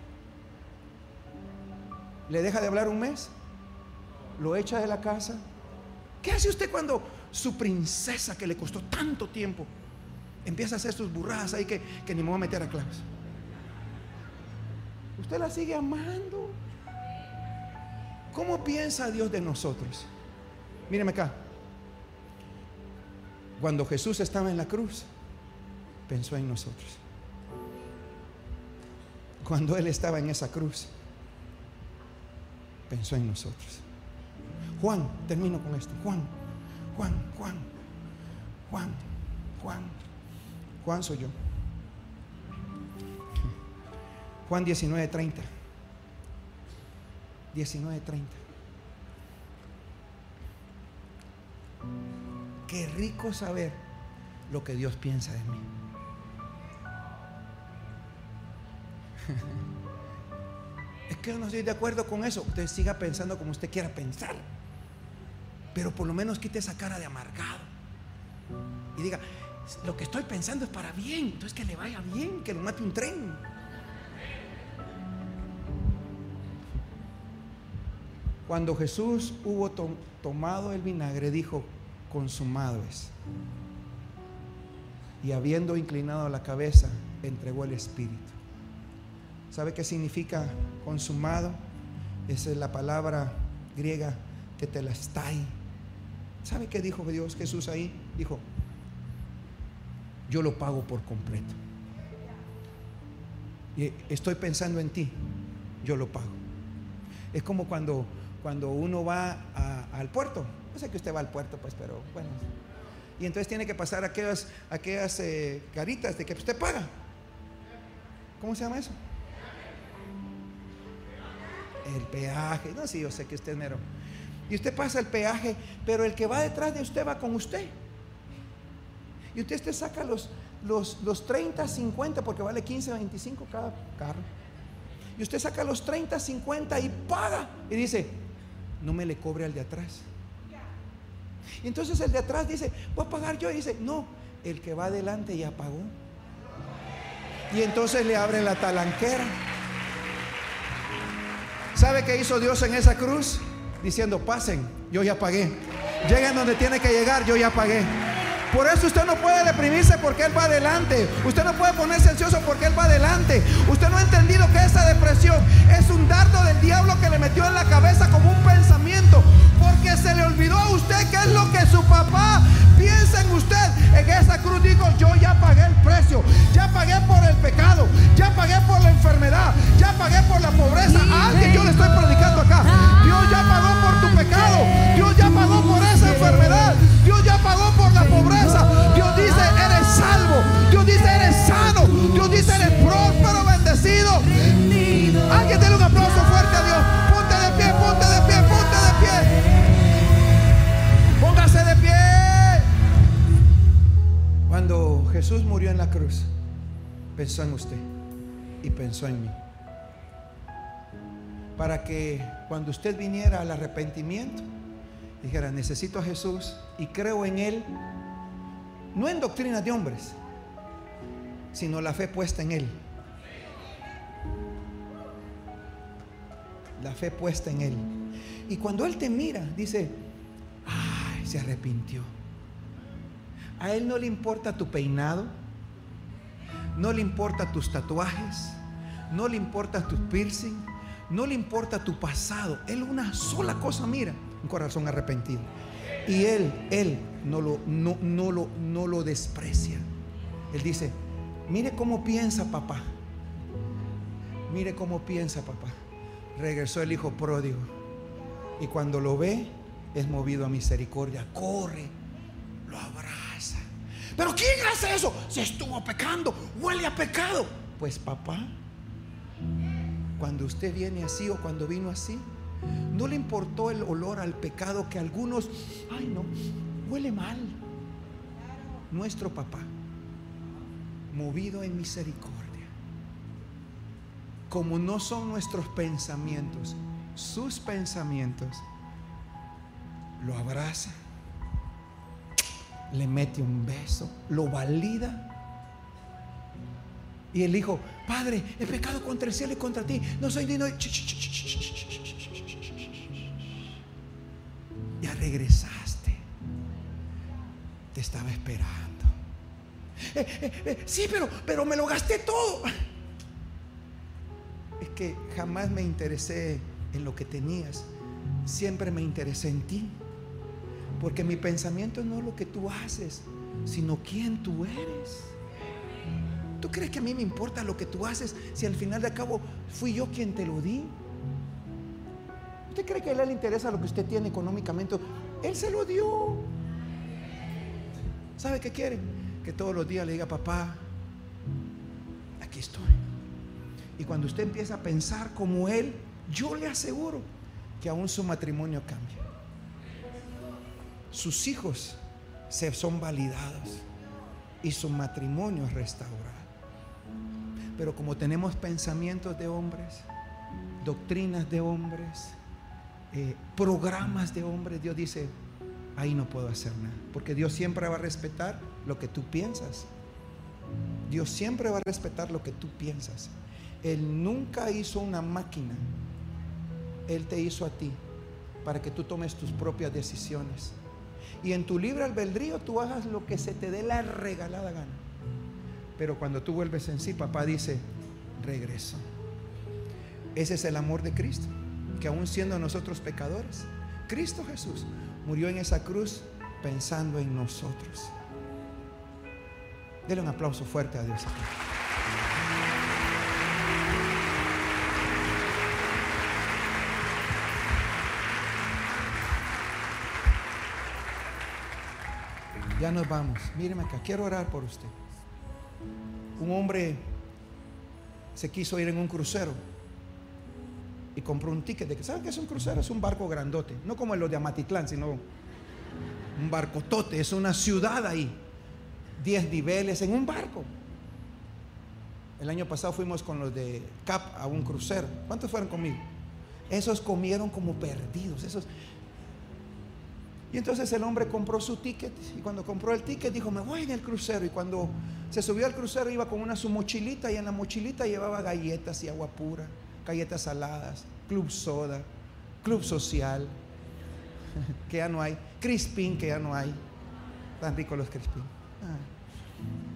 S1: ¿Le deja de hablar un mes? ¿Lo echa de la casa? ¿Qué hace usted cuando su princesa que le costó tanto tiempo empieza a hacer sus burradas ahí que, que ni me voy a meter a claves? Usted la sigue amando. ¿Cómo piensa Dios de nosotros? Míreme acá. Cuando Jesús estaba en la cruz, pensó en nosotros. Cuando Él estaba en esa cruz, pensó en nosotros. Juan, termino con esto. Juan, Juan, Juan, Juan, Juan, Juan soy yo. Juan 19:30. 19:30. Qué rico saber lo que Dios piensa de mí. Es que yo no estoy de acuerdo con eso. Usted siga pensando como usted quiera pensar. Pero por lo menos quite esa cara de amargado. Y diga, lo que estoy pensando es para bien. Entonces que le vaya bien, que lo mate un tren. Cuando Jesús hubo tomado el vinagre, dijo, consumado es. Y habiendo inclinado la cabeza, entregó el Espíritu. ¿Sabe qué significa consumado? Esa es la palabra griega que te la está ahí. ¿Sabe qué dijo Dios Jesús ahí? Dijo, yo lo pago por completo. Y estoy pensando en ti, yo lo pago. Es como cuando cuando uno va al puerto. No sé que usted va al puerto, pues, pero bueno. Y entonces tiene que pasar aquellas, aquellas eh, caritas de que usted paga. ¿Cómo se llama eso? El peaje. No, sí, yo sé que usted es mero. Y usted pasa el peaje, pero el que va detrás de usted va con usted. Y usted, usted saca los, los, los 30, 50, porque vale 15, 25 cada carro. Y usted saca los 30, 50 y paga. Y dice, no me le cobre al de atrás. Entonces el de atrás dice, voy a pagar yo. Y dice, no, el que va adelante ya pagó. Y entonces le abre la talanquera. ¿Sabe qué hizo Dios en esa cruz? Diciendo, pasen, yo ya pagué. Lleguen donde tiene que llegar, yo ya pagué. Por eso usted no puede deprimirse porque Él va adelante. Usted no puede ponerse ansioso porque Él va adelante. Usted no ha entendido que esa depresión es un dardo del diablo que le metió en la cabeza como un pensamiento. Porque se le olvidó a usted qué es lo que su papá piensa en usted. En esa cruz dijo, yo ya pagué el precio. Ya pagué por el pecado. Ya pagué por la enfermedad. Ya pagué por la pobreza. A alguien yo le estoy predicando acá. Dios ya pagó por tu pecado. Dios ya pagó por enfermedad. Dios ya pagó por la pobreza. Dios dice, eres salvo. Dios dice, eres sano. Dios dice, eres próspero, bendecido. Alguien déle un aplauso fuerte a Dios. Ponte de pie, ponte de pie, ponte de pie. Póngase de pie. Cuando Jesús murió en la cruz, pensó en usted y pensó en mí. Para que cuando usted viniera al arrepentimiento, dijera, necesito a Jesús y creo en Él, no en doctrinas de hombres, sino la fe puesta en Él. La fe puesta en Él. Y cuando Él te mira, dice, ay, se arrepintió. A Él no le importa tu peinado, no le importa tus tatuajes, no le importa tu piercing, no le importa tu pasado. Él una sola cosa mira un corazón arrepentido. Y él, él no lo, no, no lo, no lo desprecia. Él dice, mire cómo piensa papá. Mire cómo piensa papá. Regresó el hijo pródigo. Y cuando lo ve, es movido a misericordia. Corre, lo abraza. Pero ¿quién hace eso? Se estuvo pecando, huele a pecado. Pues papá, cuando usted viene así o cuando vino así, No le importó el olor al pecado que algunos, ay no, huele mal. Nuestro papá, movido en misericordia, como no son nuestros pensamientos, sus pensamientos, lo abraza, le mete un beso, lo valida. Y el hijo, Padre, he pecado contra el cielo y contra ti. No soy digno. Ya regresaste. Te estaba esperando. Eh, eh, eh, sí, pero, pero me lo gasté todo. Es que jamás me interesé en lo que tenías. Siempre me interesé en ti. Porque mi pensamiento no es lo que tú haces, sino quién tú eres. ¿Tú crees que a mí me importa lo que tú haces si al final de cabo fui yo quien te lo di? ¿Usted cree que a él le interesa lo que usted tiene económicamente? Él se lo dio. ¿Sabe qué quiere? Que todos los días le diga, papá, aquí estoy. Y cuando usted empieza a pensar como él, yo le aseguro que aún su matrimonio cambia. Sus hijos se son validados y su matrimonio es restaurado. Pero como tenemos pensamientos de hombres, doctrinas de hombres, eh, programas de hombres, Dios dice, ahí no puedo hacer nada. Porque Dios siempre va a respetar lo que tú piensas. Dios siempre va a respetar lo que tú piensas. Él nunca hizo una máquina. Él te hizo a ti para que tú tomes tus propias decisiones. Y en tu libre albedrío tú hagas lo que se te dé la regalada gana. Pero cuando tú vuelves en sí, papá dice, regreso. Ese es el amor de Cristo, que aún siendo nosotros pecadores, Cristo Jesús murió en esa cruz pensando en nosotros. Dele un aplauso fuerte a Dios. Ya nos vamos. Míreme acá, quiero orar por usted. Un hombre se quiso ir en un crucero y compró un ticket de que, ¿saben qué es un crucero? Es un barco grandote, no como los de Amatitlán, sino un barcotote, es una ciudad ahí, 10 niveles en un barco. El año pasado fuimos con los de CAP a un crucero. ¿Cuántos fueron conmigo? Esos comieron como perdidos, esos y entonces el hombre compró su ticket y cuando compró el ticket dijo, me voy en el crucero. Y cuando se subió al crucero iba con una su mochilita y en la mochilita llevaba galletas y agua pura, galletas saladas, club soda, club social, que ya no hay, crispín que ya no hay. Tan ricos los crispín. Ah.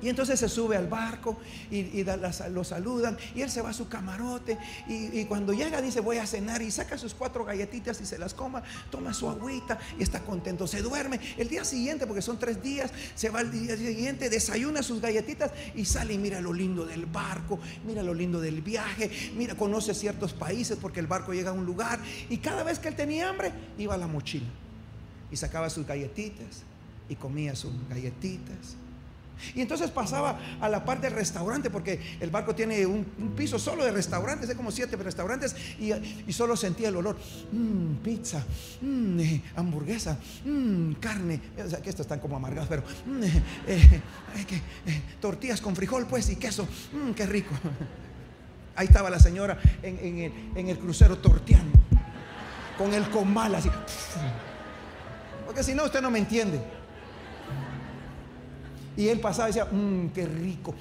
S1: Y entonces se sube al barco y, lo saludan y él se va a su camarote y, cuando llega dice voy a cenar y saca sus cuatro galletitas y se las coma, toma su agüita y está contento, se duerme. El día siguiente, porque son tres días, se va al día siguiente, desayuna sus galletitas y sale y mira lo lindo del barco, mira lo lindo del viaje, mira, conoce ciertos países porque el barco llega a un lugar y cada vez que él tenía hambre iba a la mochila y sacaba sus galletitas y comía sus galletitas y entonces pasaba a la parte del restaurante, porque el barco tiene un, piso solo de restaurantes, hay como siete restaurantes, y, solo sentía el olor. Mmm, pizza, mmm, hamburguesa, mmm, carne. O sea, que estos están como amargados, pero mm, eh, eh, eh, tortillas con frijol, pues, y queso. Qué rico. Ahí estaba la señora en, el, en el crucero torteando, con el comal así. Porque si no, usted no me entiende. Y él pasaba y decía, mmm, qué rico.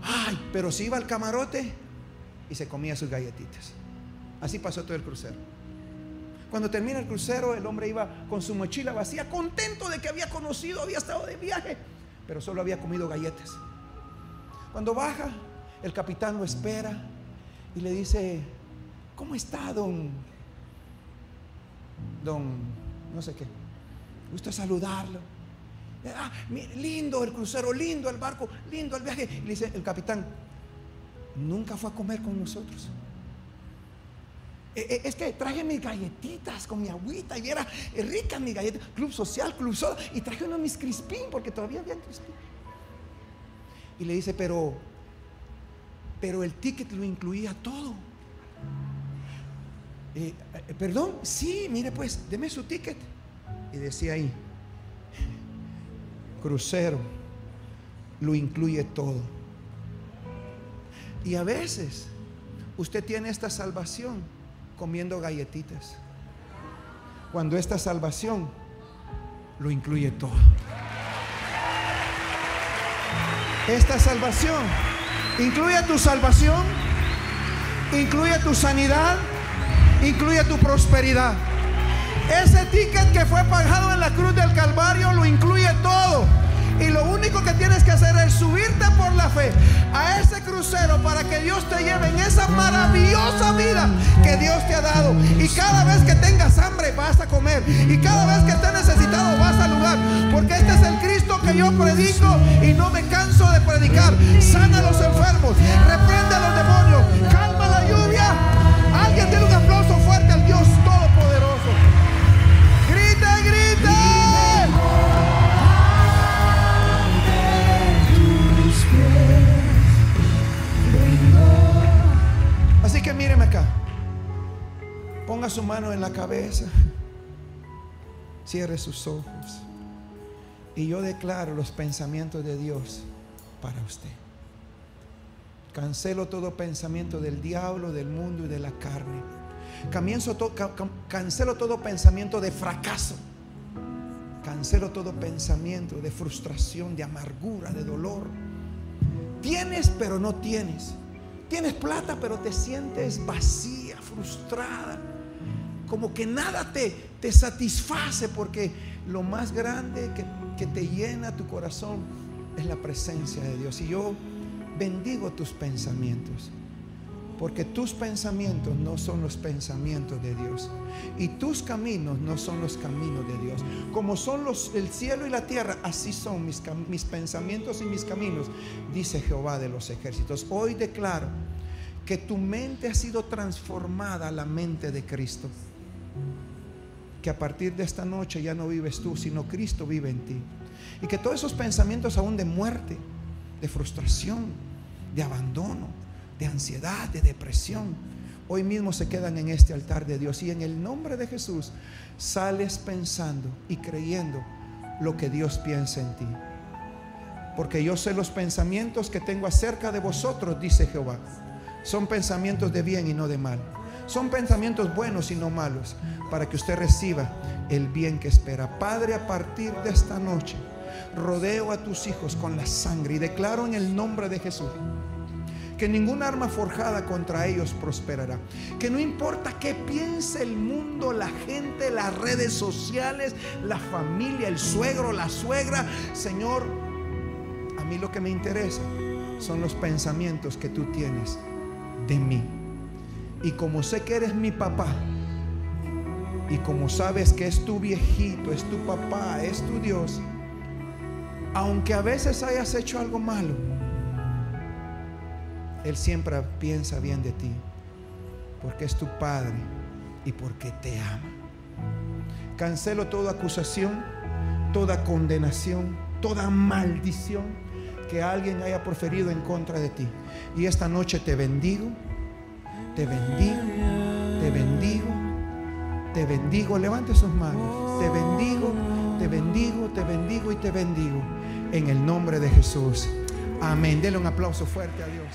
S1: Ay, pero si iba al camarote y se comía sus galletitas. Así pasó todo el crucero. Cuando termina el crucero, el hombre iba con su mochila vacía, contento de que había conocido, había estado de viaje, pero solo había comido galletas. Cuando baja, el capitán lo espera y le dice, ¿cómo está, don? Don, no sé qué. Gusta saludarlo. Ah, lindo el crucero, lindo el barco, lindo el viaje. Y le dice el capitán, nunca fue a comer con nosotros. Eh, eh, es que traje mis galletitas con mi agüita y era rica mi galleta. Club social, club soda. Y traje uno de mis crispín porque todavía había crispín. Y le dice, pero, pero el ticket lo incluía todo. eh, perdón, sí, mire pues, deme su ticket. Y decía ahí, crucero, lo incluye todo. Y a veces usted tiene esta salvación comiendo galletitas. Cuando esta salvación lo incluye todo. Esta salvación incluye tu salvación, incluye tu sanidad, incluye tu prosperidad. Ese ticket que fue pagado en la cruz del Calvario lo crucero para que Dios te lleve en esa maravillosa vida que Dios te ha dado. Y cada vez que tengas hambre vas a comer. Y cada vez que estés necesitado vas a lugar. Porque este es el Cristo que yo predico y no me canso de predicar. Sana a los enfermos, reprende a los demonios, calma míreme acá. Ponga su mano en la cabeza. Cierre sus ojos. Y yo declaro los pensamientos de Dios para usted. Cancelo todo pensamiento del diablo, del mundo y de la carne. cancelo todo pensamiento de fracaso. Cancelo todo pensamiento de frustración, de amargura, de dolor. Tienes pero no tienes. Tienes plata pero te sientes vacía, frustrada. Como que nada te, te satisface porque lo más grande que, que te llena tu corazón es la presencia de Dios. Y yo bendigo tus pensamientos. Porque tus pensamientos no son los pensamientos de Dios. Y tus caminos no son los caminos de Dios. Como son el cielo y la tierra, así son mis, mis pensamientos y mis caminos, dice Jehová de los ejércitos. Hoy declaro que tu mente ha sido transformada a la mente de Cristo. Que a partir de esta noche ya no vives tú, sino Cristo vive en ti. Y que todos esos pensamientos aún de muerte, de frustración, de abandono, de ansiedad, de depresión, hoy mismo se quedan en este altar de Dios. Y en el nombre de Jesús sales pensando y creyendo lo que Dios piensa en ti. Porque yo sé los pensamientos que tengo acerca de vosotros, dice Jehová. Son pensamientos de bien y no de mal. Son pensamientos buenos y no malos, para que usted reciba el bien que espera. Padre, a partir de esta noche, rodeo a tus hijos con la sangre y declaro en el nombre de Jesús que ninguna arma forjada contra ellos prosperará. Que no importa qué piense el mundo, la gente, las redes sociales, la familia, el suegro, la suegra, Señor, a mí lo que me interesa son los pensamientos que tú tienes de mí. Y como sé que eres mi papá, y como sabes que es tu viejito, es tu papá, es tu Dios, aunque a veces hayas hecho algo malo, Él siempre piensa bien de ti, porque es tu Padre y porque te ama. Cancelo toda acusación, toda condenación, toda maldición que alguien haya proferido en contra de ti. Y esta noche te bendigo, te bendigo, te bendigo, te bendigo. Levante sus manos. Te bendigo, te bendigo, te bendigo y te bendigo. En el nombre de Jesús. Amén. Dele un aplauso fuerte a Dios.